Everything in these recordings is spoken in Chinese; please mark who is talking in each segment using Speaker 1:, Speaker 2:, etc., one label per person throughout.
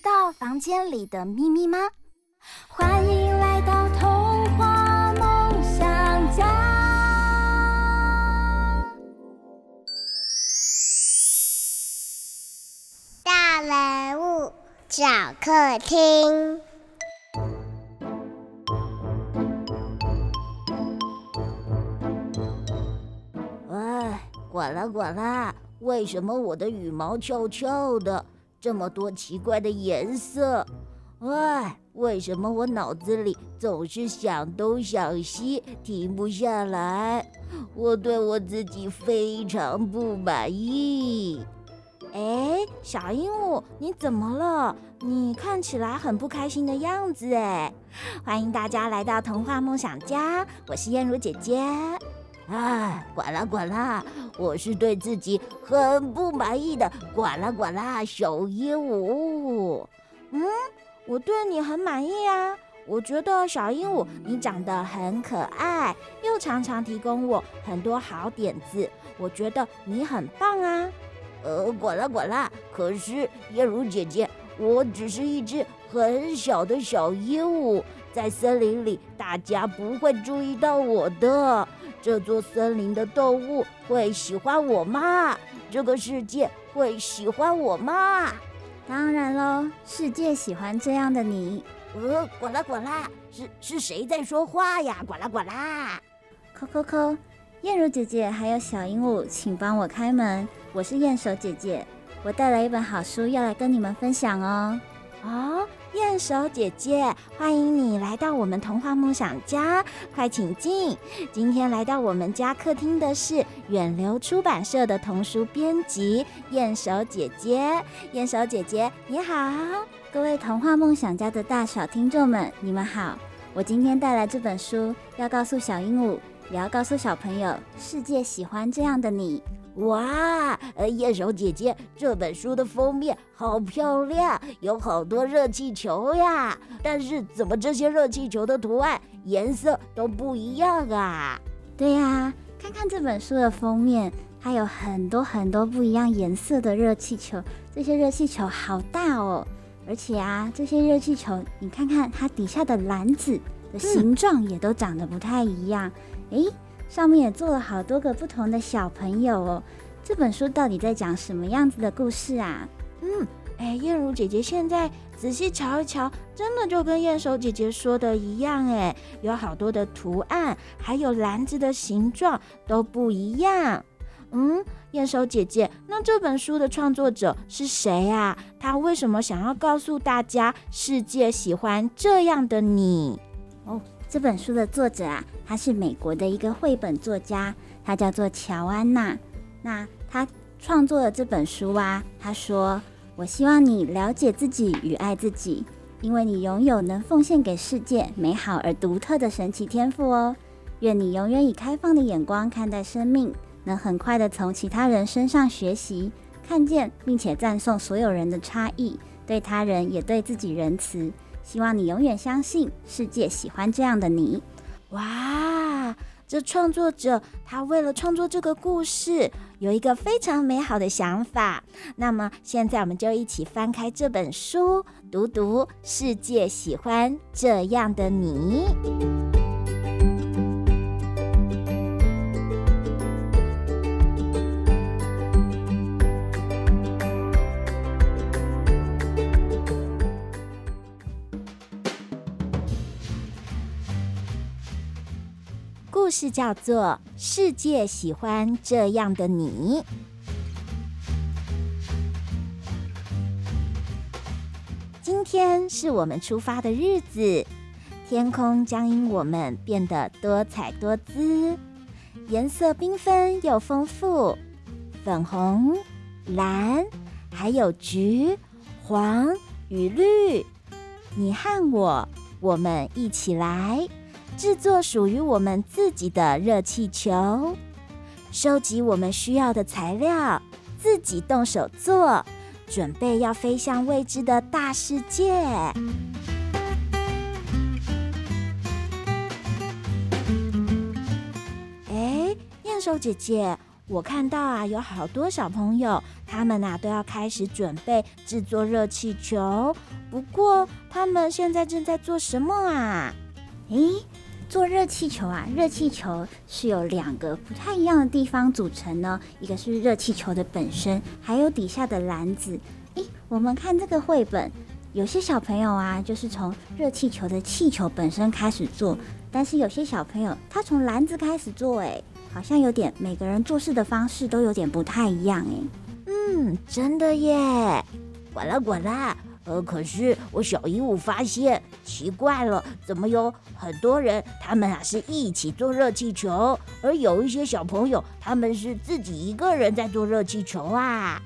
Speaker 1: 知道房间里的秘密吗？欢迎来到童话梦想家。
Speaker 2: 大人物小客厅。
Speaker 3: 哎，管啦管啦！为什么我的羽毛翘翘的？这么多奇怪的颜色？哎，为什么我脑子里总是想东想西，停不下来？我对我自己非常不满意。
Speaker 4: 哎，小鹦鹉，你怎么了？你看起来很不开心的样子哎！欢迎大家来到童话梦想家，我是燕如姐姐。
Speaker 3: 哎，管啦管啦，我是对自己很不满意的。管啦管啦，小鹦鹉。
Speaker 4: 嗯，我对你很满意啊！我觉得小鹦鹉你长得很可爱，又常常提供我很多好点子，我觉得你很棒啊！
Speaker 3: 呃，管啦管啦，可是燕如姐姐，我只是一只很小的小鹦鹉，在森林里大家不会注意到我的。这座森林的动物会喜欢我吗？这个世界会喜欢我吗？
Speaker 5: 当然喽，世界喜欢这样的你。
Speaker 3: 呃，管啦管啦，是是谁在说话呀？管啦管啦，
Speaker 5: 扣扣扣，燕如姐姐还有小鹦鹉，请帮我开门。我是燕手姐姐，我带来一本好书要来跟你们分享哦。
Speaker 4: 哦，燕手姐姐，欢迎你来到我们童话梦想家，快请进。今天来到我们家客厅的是远流出版社的童书编辑燕手姐姐。燕手姐姐，你好，
Speaker 5: 各位童话梦想家的大小听众们，你们好。我今天带来这本书，要告诉小鹦鹉，也要告诉小朋友，世界喜欢这样的你。
Speaker 3: 哇，呃，雁手姐姐，这本书的封面好漂亮，有好多热气球呀。但是怎么这些热气球的图案颜色都不一样啊？
Speaker 5: 对呀，看看这本书的封面，它有很多很多不一样颜色的热气球，这些热气球好大哦。而且啊，这些热气球，你看看它底下的篮子的形状也都长得不太一样。嗯、诶。上面也做了好多个不同的小朋友哦。这本书到底在讲什么样子的故事啊？
Speaker 4: 嗯，哎，燕如姐姐现在仔细瞧一瞧，真的就跟燕手姐姐说的一样，哎，有好多的图案，还有篮子的形状都不一样。嗯，燕手姐姐，那这本书的创作者是谁啊？他为什么想要告诉大家世界喜欢这样的你？
Speaker 5: 哦。这本书的作者啊，他是美国的一个绘本作家，他叫做乔安娜。那他创作的这本书啊，他说：“我希望你了解自己与爱自己，因为你拥有能奉献给世界美好而独特的神奇天赋哦。愿你永远以开放的眼光看待生命，能很快地从其他人身上学习，看见并且赞颂所有人的差异，对他人也对自己仁慈。”希望你永远相信世界喜欢这样的你。
Speaker 4: 哇，这创作者他为了创作这个故事，有一个非常美好的想法。那么现在我们就一起翻开这本书，读读世界喜欢这样的你。故事叫做《世界喜欢这样的你》。今天是我们出发的日子，天空将因我们变得多彩多姿。颜色缤纷又丰富，粉红、蓝，还有橘、黄与绿。你和我，我们一起来制作属于我们自己的热气球，收集我们需要的材料，自己动手做，准备要飞向未知的大世界。哎，雁手姐姐。我看到啊，有好多小朋友，他们呐都要开始准备制作热气球。不过，他们现在正在做什么啊？
Speaker 5: 诶，做热气球啊！热气球是有两个不太一样的地方组成呢，一个是热气球的本身，还有底下的篮子。诶，我们看这个绘本，有些小朋友啊，就是从热气球的气球本身开始做，但是有些小朋友他从篮子开始做，诶。好像有点，每个人做事的方式都有点不太一样哎。
Speaker 3: 嗯，真的耶。管啦管啦，呃，可是我小鹦鹉发现奇怪了，怎么有很多人他们啊是一起做热气球，而有一些小朋友他们是自己一个人在做热气球啊？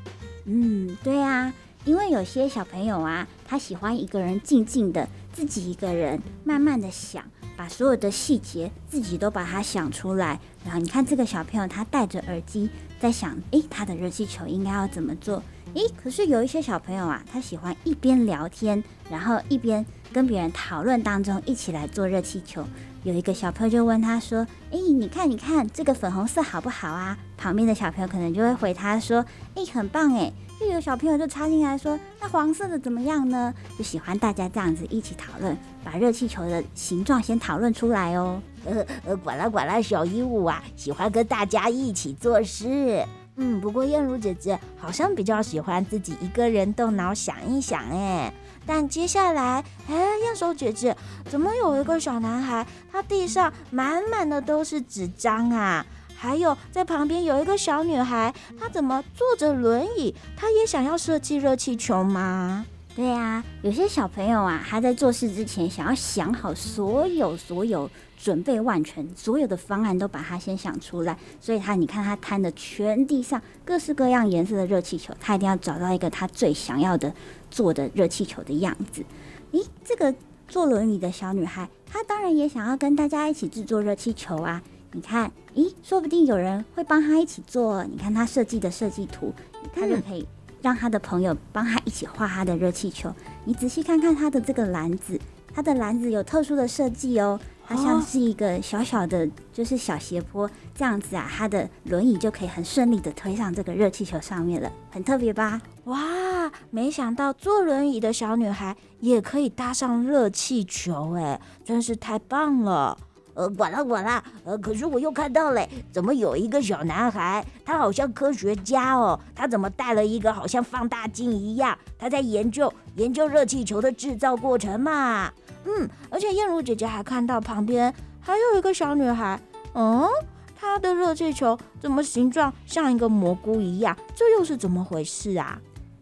Speaker 5: 嗯，对啊，因为有些小朋友啊，他喜欢一个人静静的，自己一个人慢慢的想。把所有的细节自己都把它想出来，然后你看这个小朋友，他戴着耳机在想，诶，他的热气球应该要怎么做？诶，可是有一些小朋友啊，他喜欢一边聊天，然后一边跟别人讨论当中一起来做热气球。有一个小朋友就问他说，诶，你看，你看这个粉红色好不好啊？旁边的小朋友可能就会回他说，诶，很棒诶。又有小朋友就插进来说：“那黄色的怎么样呢？”就喜欢大家这样子一起讨论，把热气球的形状先讨论出来哦。
Speaker 3: 呃呃，管啦管啦，小鹦鹉啊，喜欢跟大家一起做事。
Speaker 4: 嗯，不过燕如姐姐好像比较喜欢自己一个人动脑想一想哎。但接下来，哎，燕手姐姐怎么有一个小男孩，他地上满满的都是纸张啊？还有，在旁边有一个小女孩，她怎么坐着轮椅？她也想要设计热气球吗？
Speaker 5: 对呀，有些小朋友啊，他在做事之前想要想好所有所有准备万全，所有的方案都把它先想出来。所以他，你看他摊的全地上各式各样颜色的热气球，他一定要找到一个他最想要的做的热气球的样子。咦，这个坐轮椅的小女孩，她当然也想要跟大家一起制作热气球啊。你看，咦，说不定有人会帮他一起做。你看他设计的设计图，他就可以让他的朋友帮他一起画他的热气球。你仔细看看他的这个篮子，他的篮子有特殊的设计哦，它像是一个小小的，就是小斜坡这样子啊，它的轮椅就可以很顺利的推上这个热气球上面了，很特别吧？
Speaker 4: 哇，没想到坐轮椅的小女孩也可以搭上热气球，哎，真是太棒了。
Speaker 3: 呃，管啦管啦，呃，可是我又看到嘞，怎么有一个小男孩，他好像科学家哦，他怎么带了一个好像放大镜一样，他在研究研究热气球的制造过程嘛？
Speaker 4: 嗯，而且燕如姐姐还看到旁边还有一个小女孩，嗯，她的热气球怎么形状像一个蘑菇一样？这又是怎么回事啊？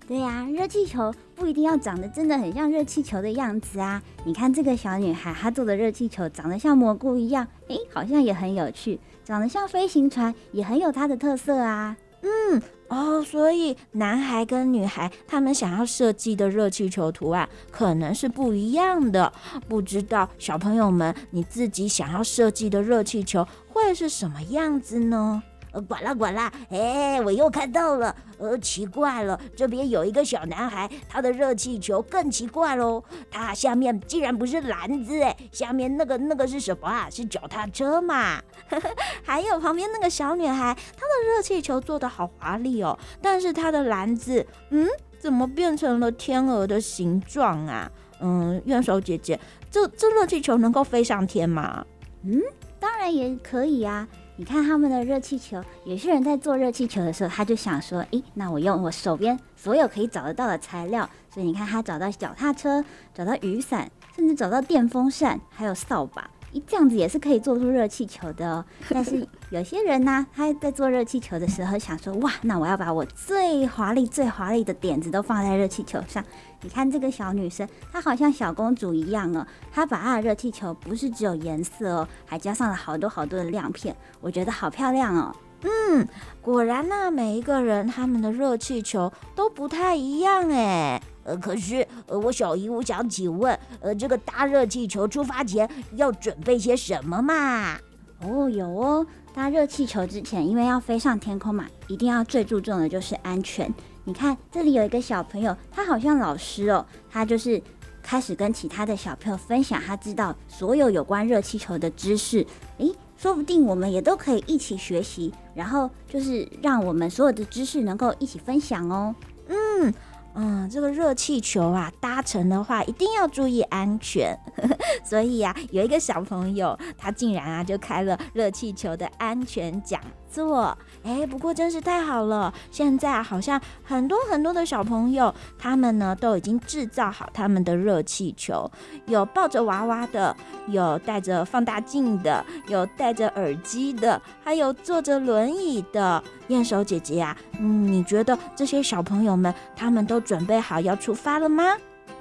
Speaker 5: 对呀，热气球不一定要长得真的很像热气球的样子啊！你看这个小女孩，她做的热气球长得像蘑菇一样，诶，好像也很有趣；长得像飞行船，也很有它的特色啊。
Speaker 4: 嗯，哦，所以男孩跟女孩他们想要设计的热气球图案可能是不一样的。不知道小朋友们，你自己想要设计的热气球会是什么样子呢？
Speaker 3: 呃，管啦管啦，哎，我又看到了，呃，奇怪了，这边有一个小男孩，他的热气球更奇怪喽，他下面竟然不是篮子，哎，下面那个那个是什么啊？是脚踏车嘛？
Speaker 4: 还有旁边那个小女孩，她的热气球做得好华丽哦，但是她的篮子，嗯，怎么变成了天鹅的形状啊？嗯，院手姐姐，这这热气球能够飞上天吗？
Speaker 5: 嗯，当然也可以呀。你看他们的热气球，有些人在做热气球的时候，他就想说：“诶，那我用我手边所有可以找得到的材料。”所以你看他找到脚踏车，找到雨伞，甚至找到电风扇，还有扫把，这样子也是可以做出热气球的哦。但是有些人呢，他在做热气球的时候想说，哇，那我要把我最华丽、最华丽的点子都放在热气球上。你看这个小女生，她好像小公主一样哦。她把她的热气球不是只有颜色哦，还加上了好多好多的亮片，我觉得好漂亮哦。
Speaker 4: 嗯，果然呢，每一个人他们的热气球都不太一样哎。
Speaker 3: 呃，可是呃，我小姨，我想请问，呃，这个搭热气球出发前要准备些什么嘛？
Speaker 5: 哦，有哦，搭热气球之前，因为要飞上天空嘛，一定要最注重的就是安全。你看这里有一个小朋友，他好像老师哦，他就是开始跟其他的小朋友分享他知道所有有关热气球的知识。诶，说不定我们也都可以一起学习，然后就是让我们所有的知识能够一起分享哦。
Speaker 4: 嗯。嗯，这个热气球啊，搭乘的话一定要注意安全。所以、啊，有一个小朋友，他竟然啊就开了热气球的安全奖座。哎，不过真是太好了，现在好像很多很多的小朋友，他们呢都已经制造好他们的热气球，有抱着娃娃的，有带着放大镜的，有戴着耳机的，还有坐着轮椅的。燕手姐姐、啊，嗯，你觉得这些小朋友们他们都准备好要出发了吗？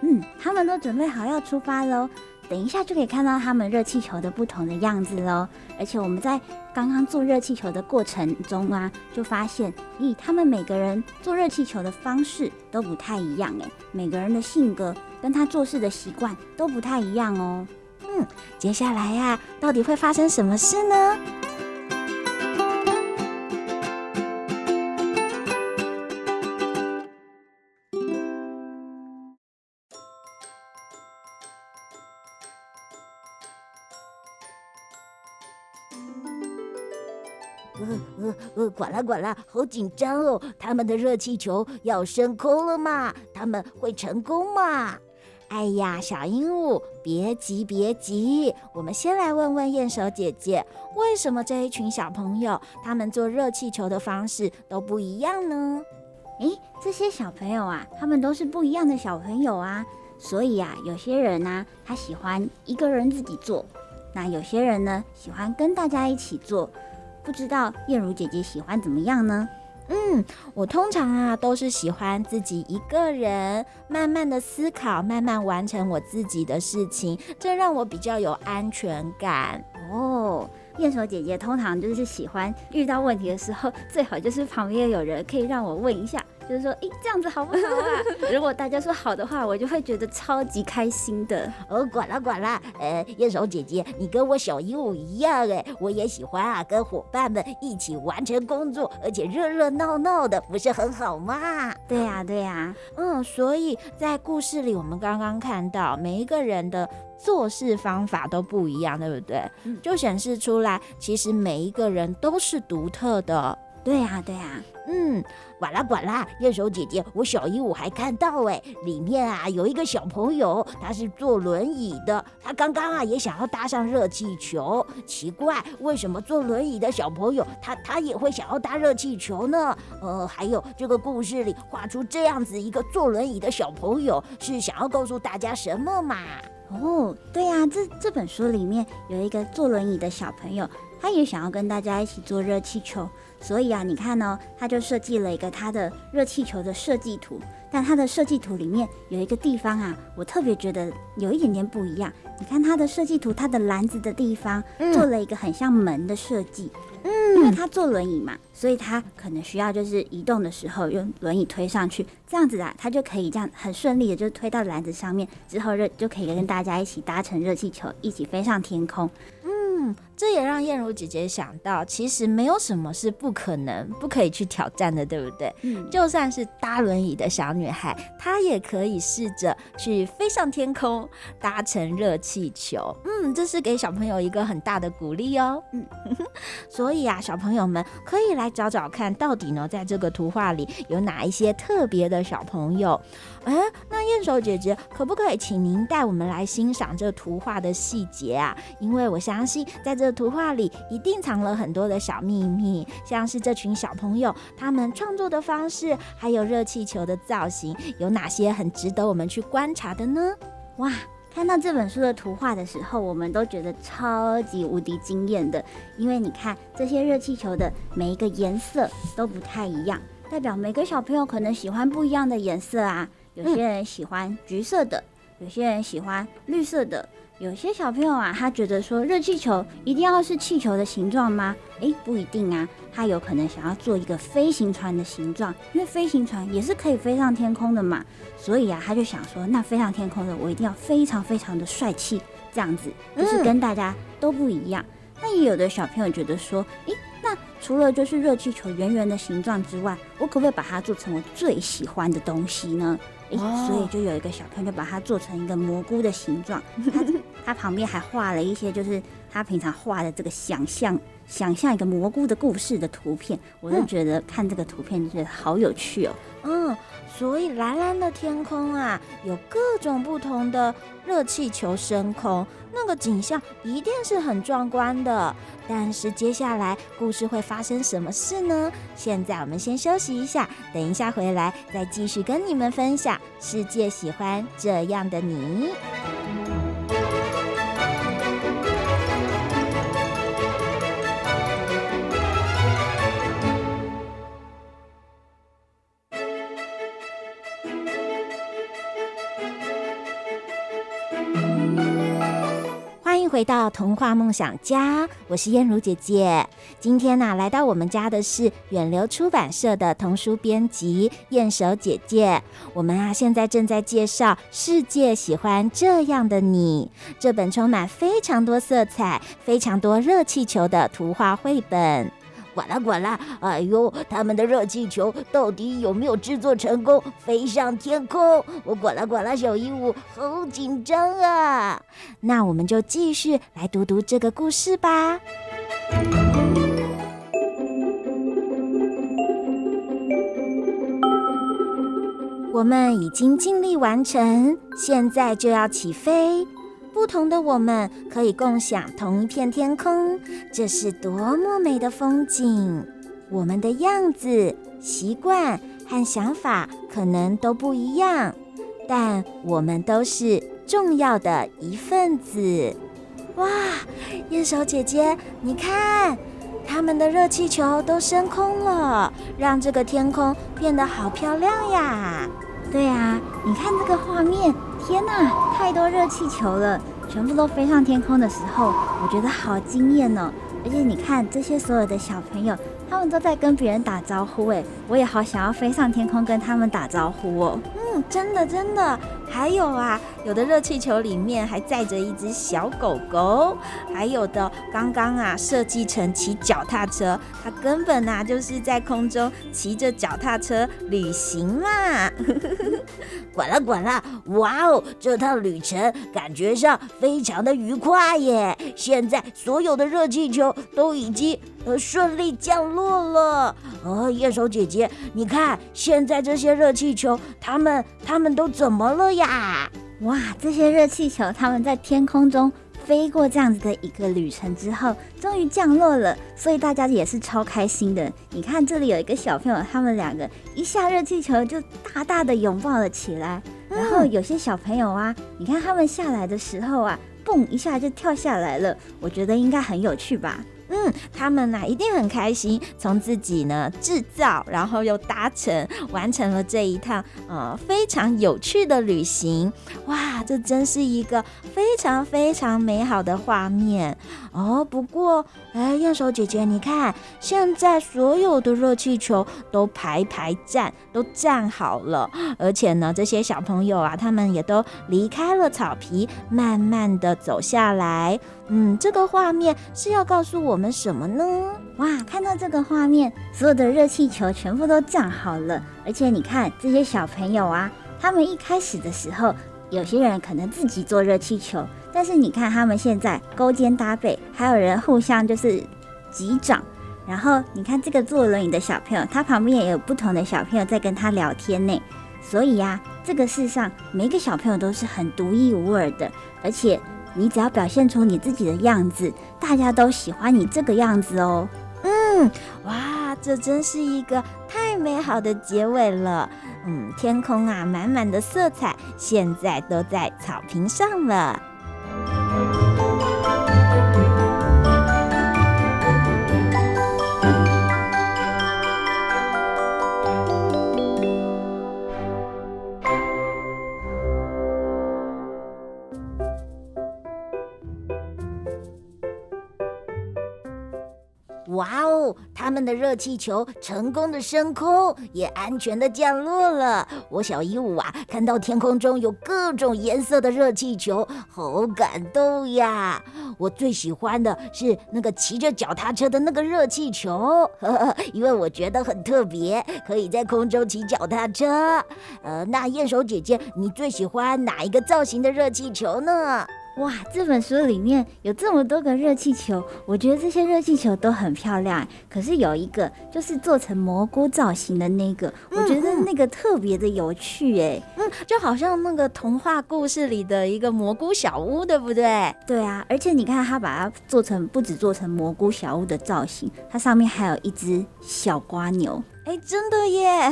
Speaker 5: 嗯，他们都准备好要出发喽。等一下就可以看到他们热气球的不同的样子喽。而且我们在刚刚做热气球的过程中啊，就发现，咦，他们每个人做热气球的方式都不太一样诶，每个人的性格跟他做事的习惯都不太一样哦。
Speaker 4: 嗯，接下来呀、到底会发生什么事呢？
Speaker 3: 管啦管啦，好紧张哦！他们的热气球要升空了嘛？他们会成功吗？
Speaker 4: 哎呀，小鹦鹉，别急别急，我们先来问问燕手姐姐，为什么这一群小朋友他们做热气球的方式都不一样呢？
Speaker 5: 诶，这些小朋友啊，他们都是不一样的小朋友啊，所以啊，有些人呢、他喜欢一个人自己做，那有些人呢，喜欢跟大家一起做。不知道燕如姐姐喜欢怎么样呢？
Speaker 4: 嗯，我通常啊都是喜欢自己一个人慢慢的思考，慢慢完成我自己的事情，这让我比较有安全感。
Speaker 5: 哦，燕手姐姐通常就是喜欢遇到问题的时候，最好就是旁边有人可以让我问一下。就是说，诶，这样子好不好啊？如果大家说好的话，我就会觉得超级开心的。
Speaker 3: 哦，管了管了，呃，雁手姐姐，你跟我小鹦鹉一样，哎，我也喜欢啊，跟伙伴们一起完成工作，而且热热闹闹的，不是很好吗？
Speaker 5: 对呀，对呀，
Speaker 4: 嗯，所以在故事里，我们刚刚看到每一个人的做事方法都不一样，对不对？就显示出来，其实每一个人都是独特的。
Speaker 5: 对呀，对呀，
Speaker 3: 嗯，管啦管啦，雁手姐姐，我小鹦鹉还看到哎，里面啊有一个小朋友，他是坐轮椅的，他刚刚啊也想要搭上热气球，奇怪，为什么坐轮椅的小朋友他他也会想要搭热气球呢？呃，还有这个故事里画出这样子一个坐轮椅的小朋友，是想要告诉大家什么嘛？
Speaker 5: 哦，对呀，这这本书里面有一个坐轮椅的小朋友，他也想要跟大家一起坐热气球。所以啊，你看哦，他就设计了一个他的热气球的设计图。但他的设计图里面有一个地方啊，我特别觉得有一点点不一样。你看他的设计图，他的篮子的地方做了一个很像门的设计。嗯，因为他坐轮椅嘛，所以他可能需要就是移动的时候用轮椅推上去，这样子啊，他就可以这样很顺利的就推到篮子上面，之后热就可以跟大家一起搭乘热气球，一起飞上天空。
Speaker 4: 嗯，这也让燕如姐姐想到，其实没有什么是不可能、不可以去挑战的，对不对？嗯，就算是搭轮椅的小女孩，她也可以试着去飞上天空，搭乘热气球。嗯，这是给小朋友一个很大的鼓励哦。嗯，所以啊，小朋友们可以来找找看，到底呢，在这个图画里有哪一些特别的小朋友？哎，那燕手姐姐可不可以请您带我们来欣赏这图画的细节啊？因为我相信。在这图画里一定藏了很多的小秘密，像是这群小朋友他们创作的方式，还有热气球的造型，有哪些很值得我们去观察的呢？
Speaker 5: 哇，看到这本书的图画的时候，我们都觉得超级无敌惊艳的，因为你看这些热气球的每一个颜色都不太一样，代表每个小朋友可能喜欢不一样的颜色啊。有些人喜欢橘色的，有些人喜欢绿色的。有些小朋友啊，他觉得说热气球一定要是气球的形状吗？诶，不一定啊，他有可能想要做一个飞行船的形状，因为飞行船也是可以飞上天空的嘛。所以啊，他就想说，那飞上天空的我一定要非常非常的帅气，这样子就是跟大家都不一样。那也有的小朋友觉得说，诶，那除了就是热气球圆圆的形状之外，我可不可以把它做成我最喜欢的东西呢？诶，所以就有一个小朋友就把它做成一个蘑菇的形状，他他 旁边还画了一些就是他平常画的这个想象想象一个蘑菇的故事的图片，我就觉得看这个图片就觉得好有趣哦。
Speaker 4: 嗯，所以蓝蓝的天空啊，有各种不同的热气球升空，那个景象一定是很壮观的。但是接下来故事会发生什么事呢？现在我们先休息一下，等一下回来再继续跟你们分享。世界喜欢这样的你。回到童话梦想家，我是燕如姐姐。今天呢、来到我们家的是远流出版社的童书编辑燕手姐姐。我们啊，现在正在介绍《世界喜欢这样的你》这本充满非常多色彩、非常多热气球的图画绘本。
Speaker 3: 管啦管啦！哎呦，他们的热气球到底有没有制作成功，飞上天空？我管啦管啦，小鹦鹉好紧张啊！
Speaker 4: 那我们就继续来读读这个故事吧。我们已经尽力完成，现在就要起飞。不同的我们可以共享同一片天空，这是多么美的风景！我们的样子、习惯和想法可能都不一样，但我们都是重要的一份子。哇，雁手姐姐，你看，他们的热气球都升空了，让这个天空变得好漂亮呀！
Speaker 5: 对啊，你看这个画面。天呐，太多热气球了，全部都飞上天空的时候，我觉得好惊艳哦！而且你看这些所有的小朋友，他们都在跟别人打招呼，哎，我也好想要飞上天空跟他们打招呼哦。
Speaker 4: 嗯，真的真的。还有啊，有的热气球里面还载着一只小狗狗，还有的刚刚啊设计成骑脚踏车，它根本啊就是在空中骑着脚踏车旅行嘛。
Speaker 3: 管啦管啦，哇哦，这趟旅程感觉上非常的愉快耶！现在所有的热气球都已经呃顺利降落了。哦，雁手姐姐，你看现在这些热气球，它们它们都怎么了呀？呀！
Speaker 5: 哇，这些热气球，他们在天空中飞过这样子的一个旅程之后，终于降落了，所以大家也是超开心的。你看，这里有一个小朋友，他们两个一下热气球就大大的拥抱了起来。然后有些小朋友啊，你看他们下来的时候啊，蹦一下就跳下来了。我觉得应该很有趣吧。
Speaker 4: 嗯，他们呢一定很开心，从自己呢制造，然后又搭乘，完成了这一趟呃非常有趣的旅行。哇，这真是一个非常非常美好的画面哦。不过，哎，燕手姐姐，你看，现在所有的热气球都排排站，都站好了，而且呢，这些小朋友啊，他们也都离开了草皮，慢慢的走下来。嗯，这个画面是要告诉我们们什么呢？
Speaker 5: 哇，看到这个画面，所有的热气球全部都站好了，而且你看这些小朋友啊，他们一开始的时候，有些人可能自己做热气球，但是你看他们现在勾肩搭背，还有人互相就是击掌，然后你看这个坐轮椅的小朋友，他旁边也有不同的小朋友在跟他聊天呢。所以呀，这个世上每个小朋友都是很独一无二的，而且。你只要表现出你自己的样子，大家都喜欢你这个样子哦。
Speaker 4: 嗯，哇，这真是一个太美好的结尾了。嗯，天空啊，满满的色彩，现在都在草坪上了。
Speaker 3: 的热气球成功的升空，也安全的降落了。我小鹦鹉啊，看到天空中有各种颜色的热气球，好感动呀！我最喜欢的是那个骑着脚踏车的那个热气球，呵呵，因为我觉得很特别，可以在空中骑脚踏车。呃，那雁手姐姐，你最喜欢哪一个造型的热气球呢？
Speaker 5: 哇，这本书里面有这么多个热气球，我觉得这些热气球都很漂亮。可是有一个就是做成蘑菇造型的那个，嗯、我觉得那个特别的有趣哎，
Speaker 4: 嗯，就好像那个童话故事里的一个蘑菇小屋，对不对？
Speaker 5: 对啊，而且你看它把它做成不止做成蘑菇小屋的造型，它上面还有一只小瓜牛。
Speaker 4: 哎，真的耶！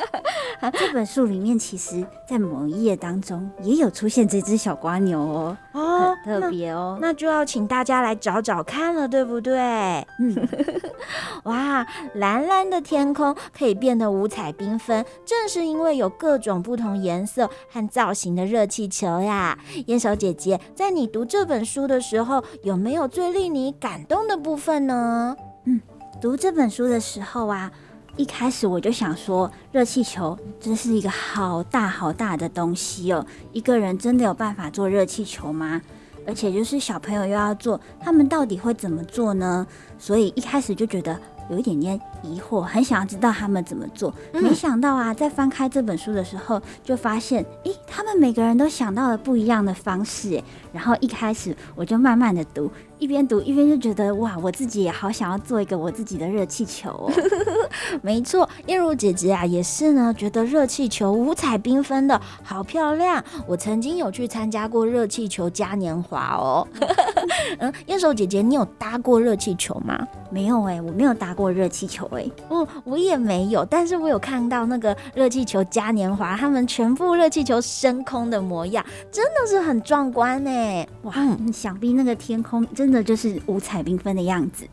Speaker 5: 这本书里面，其实在某一页当中也有出现这只小瓜牛哦，哦，很特别哦
Speaker 4: 那。那就要请大家来找找看了，对不对？嗯，哇，蓝蓝的天空可以变得五彩缤纷，正是因为有各种不同颜色和造型的热气球呀。燕手姐姐，在你读这本书的时候，有没有最令你感动的部分呢？
Speaker 5: 嗯，读这本书的时候啊。一开始我就想说，热气球真是一个好大好大的东西哦。一个人真的有办法做热气球吗？而且就是小朋友又要做，他们到底会怎么做呢？所以一开始就觉得有一点点疑惑，很想要知道他们怎么做。没想到啊，在翻开这本书的时候，就发现，诶，他们每个人都想到了不一样的方式。诶，然后一开始我就慢慢的读。一边读一边就觉得哇，我自己也好想要做一个我自己的热气球哦。
Speaker 4: 没错，燕如姐姐啊也是呢，觉得热气球五彩缤纷的好漂亮。我曾经有去参加过热气球嘉年华哦。嗯，燕手姐姐，你有搭过热气球吗？
Speaker 5: 没有哎、欸，我没有搭过热气球哎、欸。
Speaker 4: 嗯，我也没有，但是我有看到那个热气球嘉年华，他们全部热气球升空的模样，真的是很壮观哎、欸。
Speaker 5: 哇，想必那个天空。真的就是五彩缤纷的样子，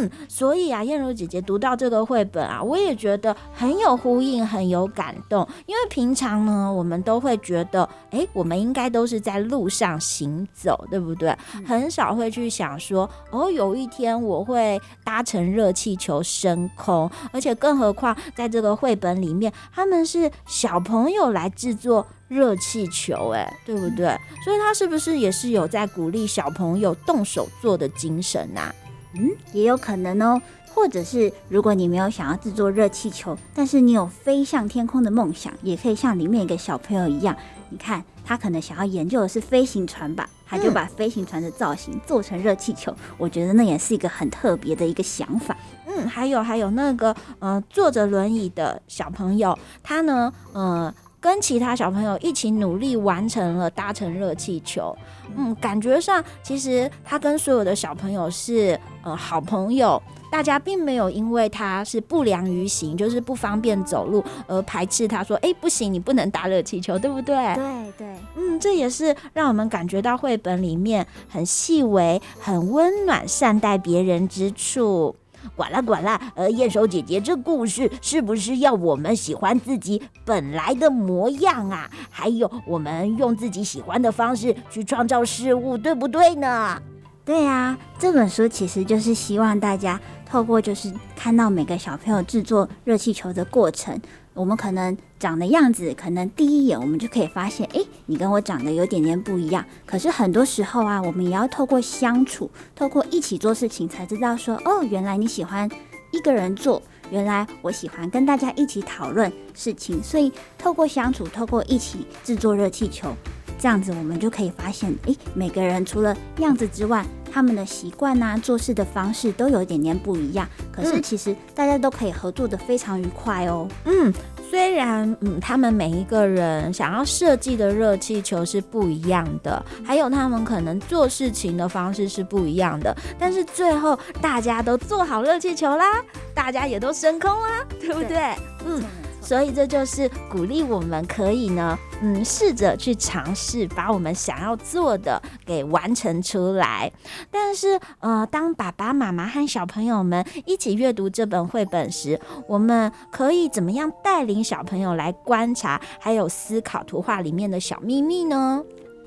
Speaker 4: 嗯，所以啊，燕如姐姐读到这个绘本啊，我也觉得很有呼应，很有感动。因为平常呢，我们都会觉得，哎，我们应该都是在路上行走，对不对？嗯、很少会去想说，哦，有一天我会搭乘热气球升空，而且更何况在这个绘本里面，他们是小朋友来制作。热气球，哎，对不对？所以他是不是也是有在鼓励小朋友动手做的精神呐？
Speaker 5: 嗯，也有可能哦。或者是如果你没有想要制作热气球，但是你有飞向天空的梦想，也可以像里面一个小朋友一样。你看，他可能想要研究的是飞行船吧，他就把飞行船的造型做成热气球。我觉得那也是一个很特别的一个想法。
Speaker 4: 嗯，还有还有那个呃，坐着轮椅的小朋友，他呢，呃。跟其他小朋友一起努力完成了搭乘热气球，嗯，感觉上其实他跟所有的小朋友是呃好朋友，大家并没有因为他是不良于行，就是不方便走路而排斥他说，哎，不行，你不能搭热气球，对不对？
Speaker 5: 对对，
Speaker 4: 嗯，这也是让我们感觉到绘本里面很细微、很温暖、善待别人之处。管了管了，呃，燕手姐姐，这故事是不是要我们喜欢自己本来的模样啊？还有，我们用自己喜欢的方式去创造事物，对不对呢？
Speaker 5: 对啊，这本书其实就是希望大家透过就是看到每个小朋友制作热气球的过程。我们可能长的样子，可能第一眼我们就可以发现，诶，你跟我长得有点点不一样。可是很多时候啊，我们也要透过相处，透过一起做事情，才知道说，哦，原来你喜欢一个人做，原来我喜欢跟大家一起讨论事情。所以透过相处，透过一起制作热气球，这样子我们就可以发现，诶，每个人除了样子之外，他们的习惯呐、啊，做事的方式都有一点点不一样，可是其实大家都可以合作的非常愉快哦。
Speaker 4: 嗯，虽然嗯，他们每一个人想要设计的热气球是不一样的，还有他们可能做事情的方式是不一样的，但是最后大家都做好热气球啦，大家也都升空啦，对不对？对，
Speaker 5: 嗯。
Speaker 4: 所以这就是鼓励我们可以呢，嗯，试着去尝试把我们想要做的给完成出来。但是，呃，当爸爸妈妈和小朋友们一起阅读这本绘本时，我们可以怎么样带领小朋友来观察，还有思考图画里面的小秘密呢？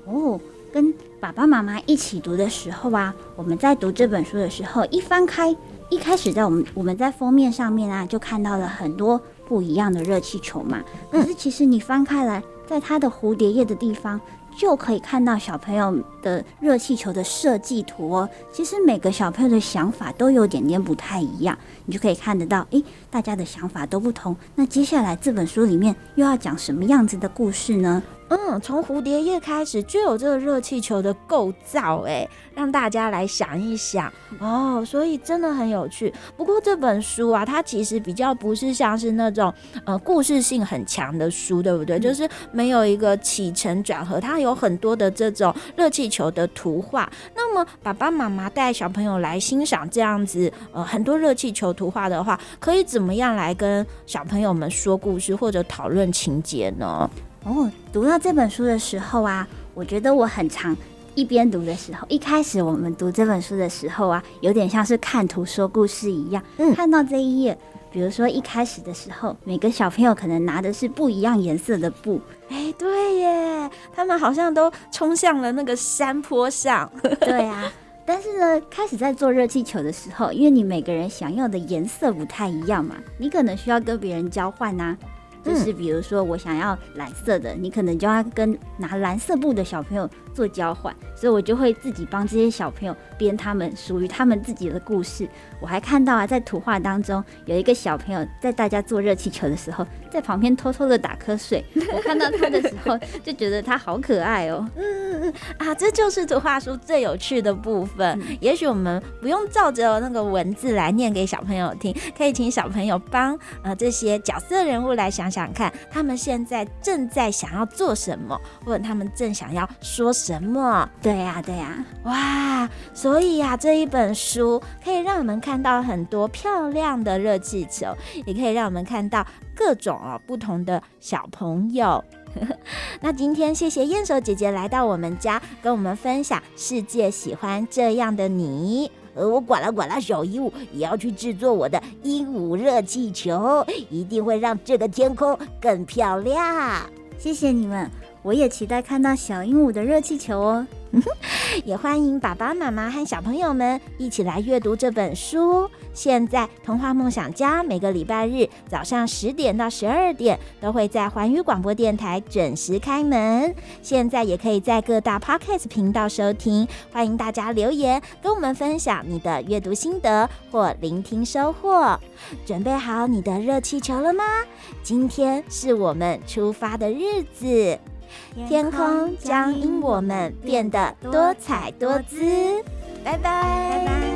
Speaker 5: 哦，跟爸爸妈妈一起读的时候啊，我们在读这本书的时候，一翻开，一开始在我们我们在封面上面啊，就看到了很多不一样的热气球嘛。可是其实你翻开来，在它的蝴蝶叶的地方，就可以看到小朋友的热气球的设计图哦。其实每个小朋友的想法都有点点不太一样，你就可以看得到，诶，大家的想法都不同。那接下来这本书里面又要讲什么样子的故事呢？
Speaker 4: 嗯，从蝴蝶叶开始就有这个热气球的构造，哎，让大家来想一想哦，所以真的很有趣。不过这本书啊，它其实比较不是像是那种呃故事性很强的书，对不对？嗯、就是没有一个起承转合，它有很多的这种热气球的图画。那么爸爸妈妈带小朋友来欣赏这样子呃很多热气球图画的话，可以怎么样来跟小朋友们说故事或者讨论情节呢？
Speaker 5: 哦，读到这本书的时候啊，我觉得我很常一边读的时候，一开始我们读这本书的时候啊，有点像是看图说故事一样。嗯，看到这一页，比如说一开始的时候，每个小朋友可能拿的是不一样颜色的布。
Speaker 4: 哎，对耶，他们好像都冲向了那个山坡上。
Speaker 5: 对啊，但是呢，开始在做热气球的时候，因为你每个人想要的颜色不太一样嘛，你可能需要跟别人交换呐。就是比如说，我想要蓝色的，你可能就要跟拿蓝色布的小朋友做交换，所以我就会自己帮这些小朋友编他们属于他们自己的故事。我还看到啊，在图画当中有一个小朋友在大家做热气球的时候，在旁边偷偷的打瞌睡。我看到他的时候就觉得他好可爱哦。
Speaker 4: 嗯嗯嗯啊，这就是图画书最有趣的部分。嗯、也许我们不用照着那个文字来念给小朋友听，可以请小朋友帮呃这些角色人物来想想看，他们现在正在想要做什么，或者他们正想要说什么。什么？
Speaker 5: 对呀，对呀，
Speaker 4: 哇！所以呀，这一本书可以让我们看到很多漂亮的热气球，也可以让我们看到各种哦不同的小朋友。那今天谢谢燕手姐姐来到我们家，跟我们分享世界喜欢这样的你。而我呱啦呱啦小鹦鹉也要去制作我的鹦鹉热气球，一定会让这个天空更漂亮。
Speaker 5: 谢谢你们。我也期待看到小鹦鹉的热气球哦，
Speaker 4: 也欢迎爸爸妈妈和小朋友们一起来阅读这本书。现在童话梦想家每个礼拜日早上十点到十二点都会在环宇广播电台准时开门，现在也可以在各大 Podcast 频道收听。欢迎大家留言跟我们分享你的阅读心得或聆听收获。准备好你的热气球了吗？今天是我们出发的日子。天空将因我们变得多彩多姿。拜拜，拜拜。